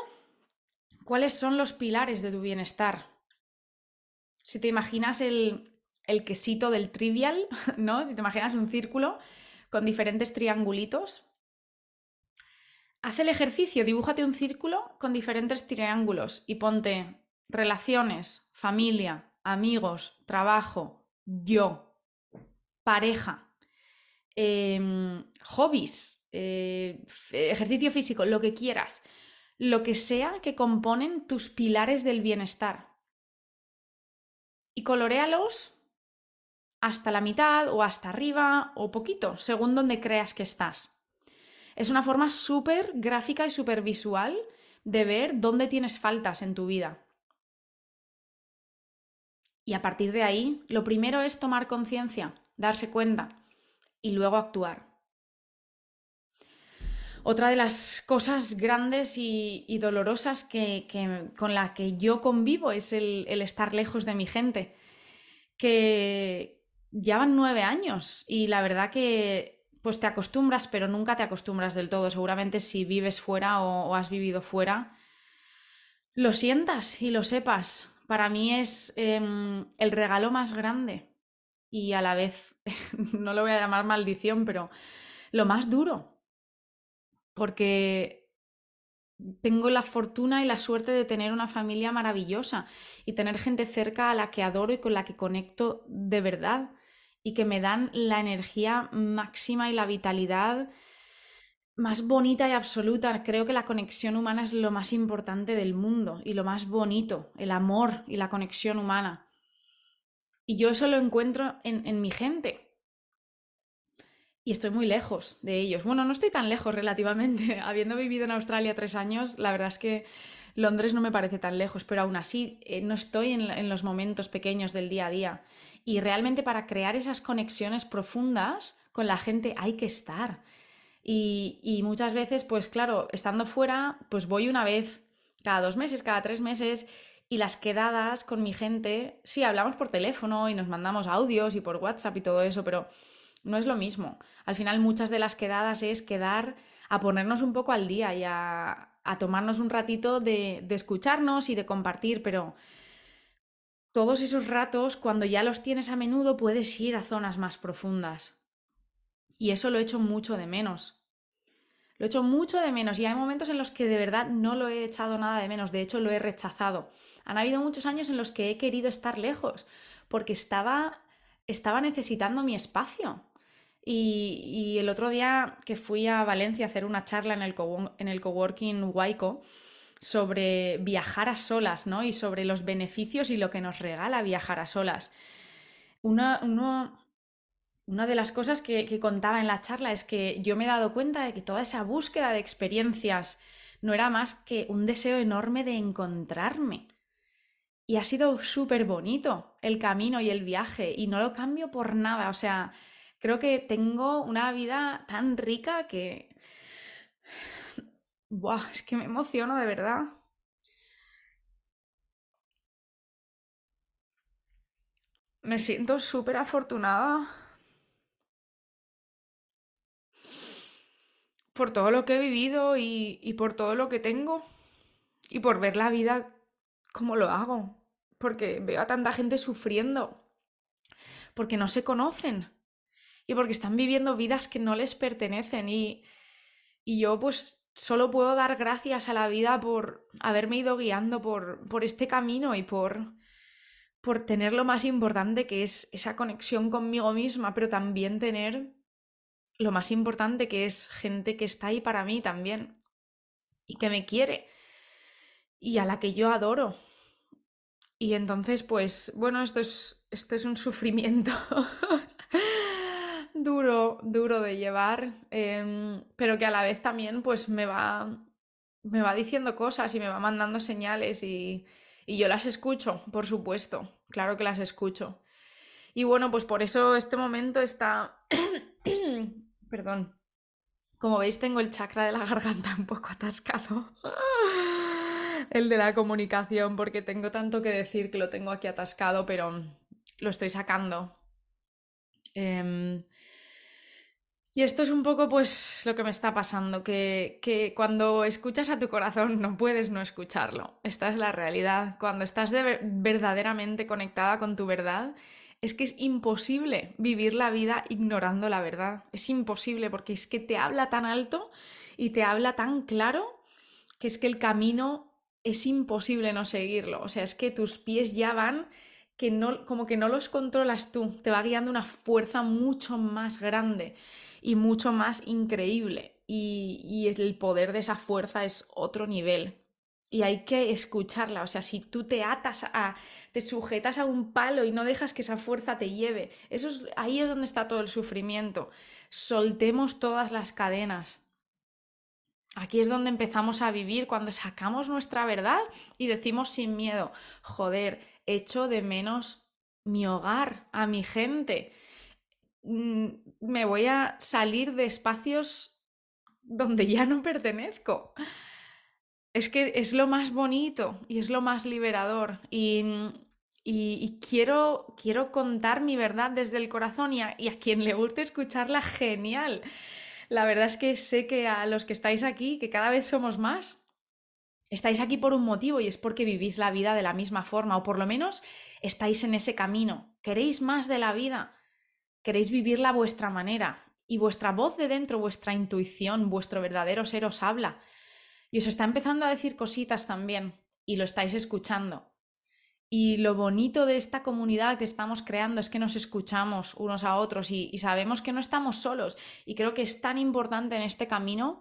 cuáles son los pilares de tu bienestar. Si te imaginas el, el quesito del trivial, ¿no? Si te imaginas un círculo con diferentes triangulitos, haz el ejercicio, dibújate un círculo con diferentes triángulos y ponte relaciones, familia, amigos, trabajo, yo, pareja, em, hobbies, eh, ejercicio físico, lo que quieras, lo que sea que componen tus pilares del bienestar. Y coloréalos hasta la mitad o hasta arriba o poquito, según donde creas que estás. Es una forma súper gráfica y súper visual de ver dónde tienes faltas en tu vida. Y a partir de ahí, lo primero es tomar conciencia, darse cuenta y luego actuar. Otra de las cosas grandes y, dolorosas que, con la que yo convivo es el, estar lejos de mi gente, que llevan nueve años y la verdad que pues te acostumbras, pero nunca te acostumbras del todo. Seguramente si vives fuera o has vivido fuera, lo sientas y lo sepas, para mí es em, el regalo más grande y a la vez, no lo voy a llamar maldición, pero lo más duro, porque tengo la fortuna y la suerte de tener una familia maravillosa y tener gente cerca a la que adoro y con la que conecto de verdad y que me dan la energía máxima y la vitalidad más bonita y absoluta. Creo que la conexión humana es lo más importante del mundo y lo más bonito, el amor y la conexión humana. Y yo eso lo encuentro en, mi gente. Y estoy muy lejos de ellos. Bueno, no estoy tan lejos relativamente. Habiendo vivido en Australia tres años, la verdad es que Londres no me parece tan lejos, pero aún así eh, no estoy en los momentos pequeños del día a día. Y realmente para crear esas conexiones profundas con la gente hay que estar y, muchas veces, pues claro, estando fuera, pues voy una vez cada dos meses, cada tres meses, y las quedadas con mi gente, sí, hablamos por teléfono y nos mandamos audios y por WhatsApp y todo eso, pero no es lo mismo. Al final muchas de las quedadas es quedar a ponernos un poco al día y a, tomarnos un ratito de, de, escucharnos y de compartir, pero todos esos ratos, cuando ya los tienes a menudo, puedes ir a zonas más profundas. Y eso lo echo mucho de menos. Lo he hecho mucho de menos y hay momentos en los que de verdad no lo he echado nada de menos, de hecho lo he rechazado. Han habido muchos años en los que he querido estar lejos porque estaba, estaba necesitando mi espacio. Y, el otro día que fui a Valencia a hacer una charla en el, el coworking Waiko sobre viajar a solas, ¿no? Y sobre los beneficios y lo que nos regala viajar a solas. una de las cosas que, contaba en la charla es que yo me he dado cuenta de que toda esa búsqueda de experiencias no era más que un deseo enorme de encontrarme. Y ha sido súper bonito el camino y el viaje y no lo cambio por nada. O sea, creo que tengo una vida tan rica que... Buah, es que me emociono de verdad. Me siento súper afortunada por todo lo que he vivido y, por todo lo que tengo y por ver la vida como lo hago, porque veo a tanta gente sufriendo, porque no se conocen y porque están viviendo vidas que no les pertenecen y, y yo pues solo puedo dar gracias a la vida por haberme ido guiando por, por este camino y por, por tener lo más importante que es esa conexión conmigo misma, pero también tener lo más importante que es gente que está ahí para mí también y que me quiere y a la que yo adoro. Y entonces, pues, bueno, esto es, esto es un sufrimiento duro, duro de llevar, em, pero que a la vez también, pues, me va, me va diciendo cosas y me va mandando señales y, y yo las escucho, por supuesto, claro que las escucho. Y bueno, pues por eso este momento está Perdón. Como veis, tengo el chakra de la garganta un poco atascado. el de la comunicación, porque tengo tanto que decir que lo tengo aquí atascado, pero lo estoy sacando. Em, y esto es un poco pues lo que me está pasando, que, que, cuando escuchas a tu corazón no puedes no escucharlo. Esta es la realidad. Cuando estás verdaderamente conectada con tu verdad, es que es imposible vivir la vida ignorando la verdad. Es imposible porque es que te habla tan alto y te habla tan claro que es que el camino es imposible no seguirlo. O sea, es que tus pies ya van que no, como que no los controlas tú, te va guiando una fuerza mucho más grande y mucho más increíble. Y, y el poder de esa fuerza es otro nivel y hay que escucharla. O sea, si tú te atas a, te sujetas a un palo y no dejas que esa fuerza te lleve, eso es, ahí es donde está todo el sufrimiento. Soltemos todas las cadenas. Aquí es donde empezamos a vivir cuando sacamos nuestra verdad y decimos sin miedo, joder, echo de menos mi hogar, a mi gente. Mm, me voy a salir de espacios donde ya no pertenezco es que es lo más bonito y es lo más liberador. Y, y, quiero, quiero contar mi verdad desde el corazón y a, y a, quien le guste escucharla, genial. La verdad es que sé que a los que estáis aquí, que cada vez somos más, estáis aquí por un motivo y es porque vivís la vida de la misma forma o por lo menos estáis en ese camino. Queréis más de la vida, queréis vivirla a vuestra manera y vuestra voz de dentro, vuestra intuición, vuestro verdadero ser os habla. Y os está empezando a decir cositas también y lo estáis escuchando. Y lo bonito de esta comunidad que estamos creando es que nos escuchamos unos a otros y, sabemos que no estamos solos. Y creo que es tan importante en este camino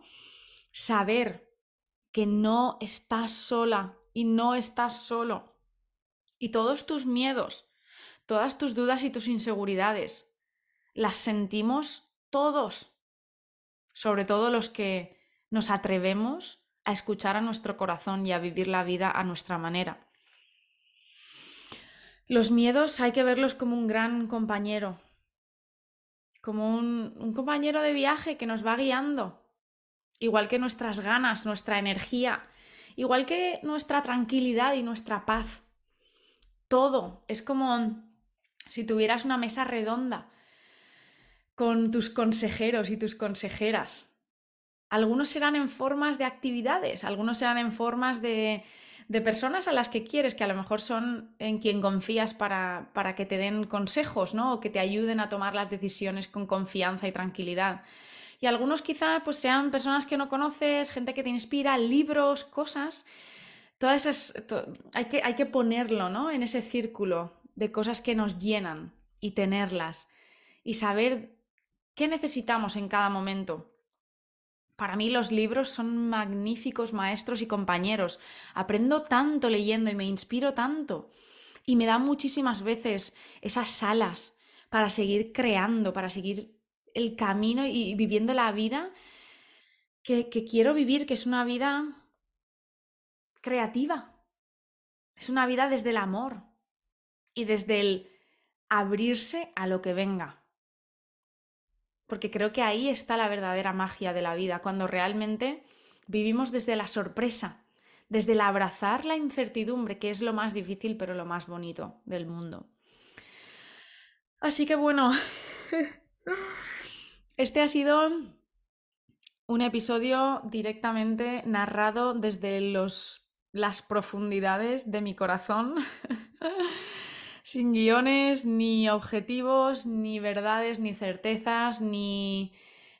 saber que no estás sola y no estás solo. Y todos tus miedos, todas tus dudas y tus inseguridades, las sentimos todos. Sobre todo los que nos atrevemos a escuchar a nuestro corazón y a vivir la vida a nuestra manera. Los miedos hay que verlos como un gran compañero, como un, compañero de viaje que nos va guiando, igual que nuestras ganas, nuestra energía, igual que nuestra tranquilidad y nuestra paz. Todo es como si tuvieras una mesa redonda con tus consejeros y tus consejeras algunos serán en formas de actividades, algunos serán en formas de, de personas a las que quieres, que a lo mejor son en quien confías para, para que te den consejos, ¿no? O que te ayuden a tomar las decisiones con confianza y tranquilidad. Y algunos quizá pues sean personas que no conoces, gente que te inspira, libros, cosas. Todas esas hay, que, hay que ponerlo, ¿no? En ese círculo de cosas que nos llenan y tenerlas y saber qué necesitamos en cada momento para mí los libros son magníficos maestros y compañeros. Aprendo tanto leyendo y me inspiro tanto. Y me dan muchísimas veces esas alas para seguir creando, para seguir el camino y viviendo la vida que, que quiero vivir, que es una vida creativa. Es una vida desde el amor y desde el abrirse a lo que venga. Porque creo que ahí está la verdadera magia de la vida, cuando realmente vivimos desde la sorpresa, desde el abrazar la incertidumbre, que es lo más difícil pero lo más bonito del mundo. Así que bueno, este ha sido un episodio directamente narrado desde los, las profundidades de mi corazón, sin guiones, ni objetivos, ni verdades, ni certezas, ni,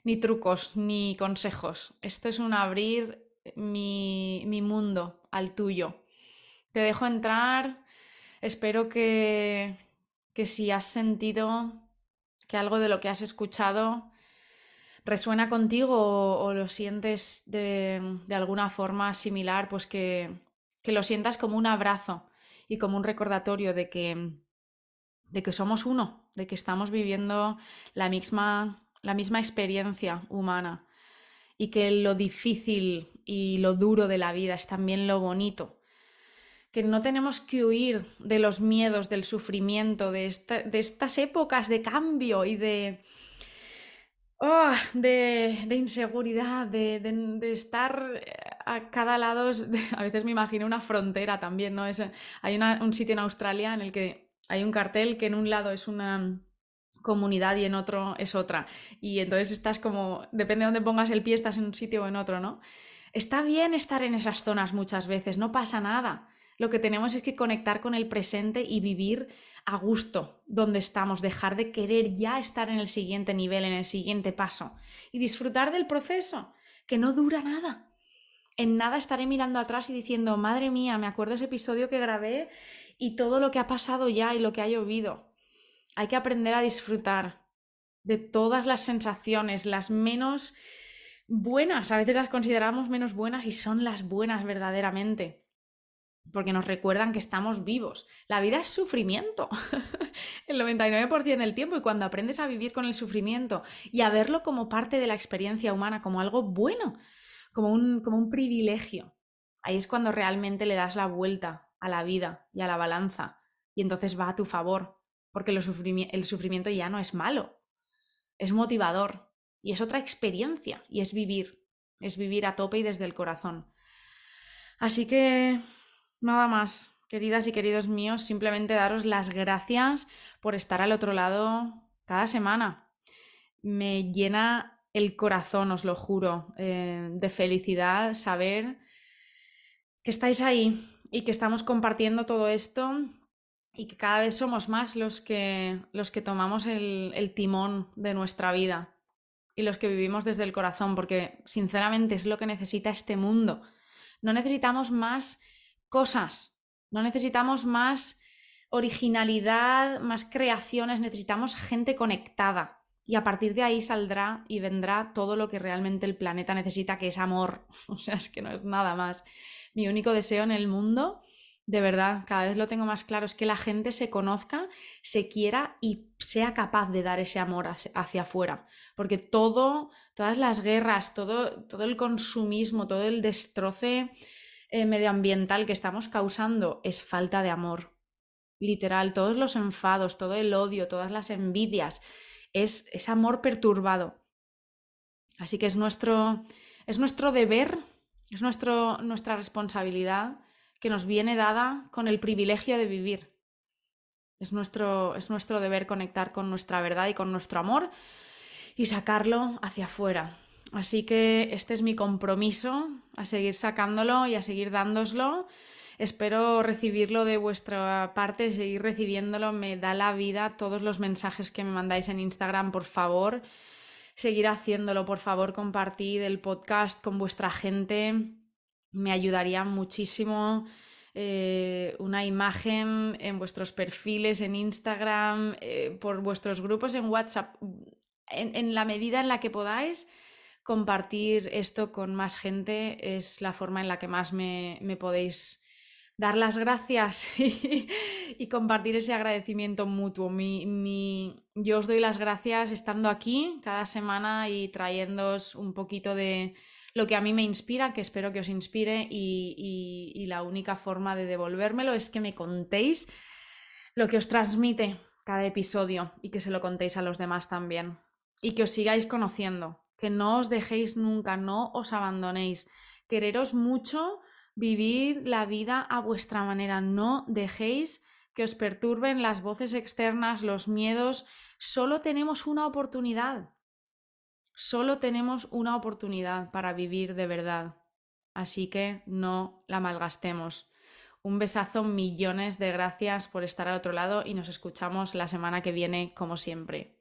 ni trucos, ni consejos. Esto es un abrir mi, mi mundo al tuyo. Te dejo entrar, espero que, que si has sentido que algo de lo que has escuchado resuena contigo o, lo sientes de, alguna forma similar, pues que, que, lo sientas como un abrazo y como un recordatorio de que, de que somos uno, de que estamos viviendo la misma, la misma experiencia humana y que lo difícil y lo duro de la vida es también lo bonito. Que no tenemos que huir de los miedos, del sufrimiento, de, de estas épocas de cambio y de, Oh, de, inseguridad, de, estar eh, a cada lado. a veces me imagino una frontera también, ¿no? Es, hay un sitio en Australia en el que hay un cartel que en un lado es una comunidad y en otro es otra. Y entonces estás como, depende de dónde pongas el pie, estás en un sitio o en otro, ¿no? Está bien estar en esas zonas muchas veces, no pasa nada. Lo que tenemos es que conectar con el presente y vivir a gusto donde estamos, dejar de querer ya estar en el siguiente nivel, en el siguiente paso y disfrutar del proceso, que no dura nada. En nada estaré mirando atrás y diciendo, madre mía, me acuerdo ese episodio que grabé y todo lo que ha pasado ya y lo que ha llovido. Hay que aprender a disfrutar de todas las sensaciones, las menos buenas, a veces las consideramos menos buenas y son las buenas verdaderamente porque nos recuerdan que estamos vivos. La vida es sufrimiento, el 99% del tiempo, y cuando aprendes a vivir con el sufrimiento y a verlo como parte de la experiencia humana, como algo bueno, como un, como un privilegio, ahí es cuando realmente le das la vuelta a la vida y a la balanza, y entonces va a tu favor, porque el sufrimiento ya no es malo, es motivador, y es otra experiencia, y es vivir, es vivir a tope y desde el corazón. Así que Nada más, queridas y queridos míos, simplemente daros las gracias por estar al otro lado cada semana. Me llena el corazón, os lo juro, eh, de felicidad saber que estáis ahí y que estamos compartiendo todo esto y que cada vez somos más los que, los que tomamos el, el timón de nuestra vida y los que vivimos desde el corazón, porque sinceramente es lo que necesita este mundo. No necesitamos más cosas. No necesitamos más originalidad, más creaciones, necesitamos gente conectada. Y a partir de ahí saldrá y vendrá todo lo que realmente el planeta necesita, que es amor. O sea, es que no es nada más. Mi único deseo en el mundo, de verdad, cada vez lo tengo más claro, es que la gente se conozca, se quiera y sea capaz de dar ese amor hacia afuera. Porque todo, todas las guerras, todo, todo el consumismo, todo el destroce eh, medioambiental que estamos causando es falta de amor. Literal, todos los enfados, todo el odio, todas las envidias, es, es amor perturbado. Así que es nuestro, es nuestro deber, es nuestro, nuestra responsabilidad que nos viene dada con el privilegio de vivir. Es nuestro, es nuestro deber conectar con nuestra verdad y con nuestro amor y sacarlo hacia afuera. Así que este es mi compromiso a seguir sacándolo y a seguir dándoslo. Espero recibirlo de vuestra parte, seguir recibiéndolo. Me da la vida todos los mensajes que me mandáis en Instagram, por favor. Seguir haciéndolo, por favor, compartid el podcast con vuestra gente. Me ayudaría muchísimo. Eh, una imagen en vuestros perfiles en Instagram, eh, por vuestros grupos en WhatsApp, en la medida en la que podáis compartir esto con más gente es la forma en la que más me, podéis dar las gracias y, compartir ese agradecimiento mutuo. Mi, yo os doy las gracias estando aquí cada semana y trayéndoos un poquito de lo que a mí me inspira, que espero que os inspire y, la única forma de devolvérmelo es que me contéis lo que os transmite cada episodio y que se lo contéis a los demás también. Y que os sigáis conociendo, que no os dejéis nunca, no os abandonéis. Quereros mucho Vivid la vida a vuestra manera, no dejéis que os perturben las voces externas, los miedos. Solo tenemos una oportunidad. Solo tenemos una oportunidad para vivir de verdad. Así que no la malgastemos. Un besazo, millones de gracias por estar al otro lado y nos escuchamos la semana que viene como siempre.